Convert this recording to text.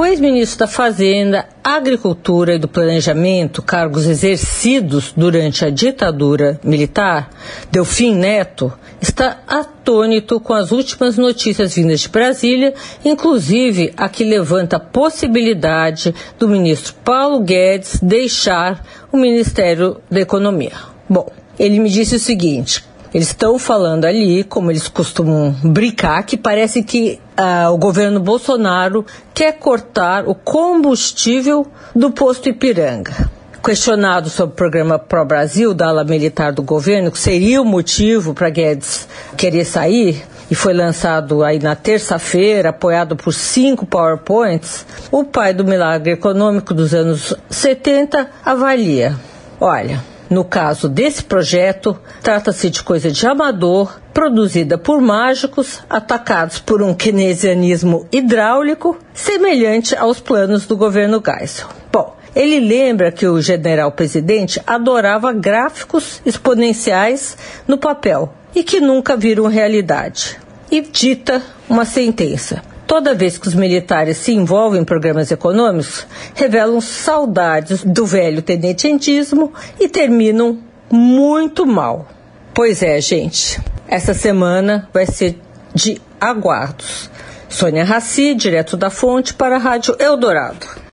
O ex-ministro da Fazenda, Agricultura e do Planejamento, cargos exercidos durante a ditadura militar, Delfim Neto, está atônito com as últimas notícias vindas de Brasília, inclusive a que levanta a possibilidade do ministro Paulo Guedes deixar o Ministério da Economia. Bom, ele me disse o seguinte: eles estão falando ali, como eles costumam brincar, que parece que uh, o governo Bolsonaro quer cortar o combustível do posto Ipiranga. Questionado sobre o programa Pro Brasil da ala militar do governo, que seria o motivo para Guedes querer sair, e foi lançado aí na terça-feira, apoiado por cinco PowerPoints, o pai do milagre econômico dos anos 70 avalia: olha, no caso desse projeto, trata-se de coisa de amador, produzida por mágicos, atacados por um keynesianismo hidráulico, semelhante aos planos do governo Geisel. Bom, ele lembra que o general presidente adorava gráficos exponenciais no papel e que nunca viram realidade. E dita uma sentença. Toda vez que os militares se envolvem em programas econômicos, revelam saudades do velho tenententismo e terminam muito mal. Pois é, gente, essa semana vai ser de aguardos. Sônia Raci, direto da fonte para a Rádio Eldorado.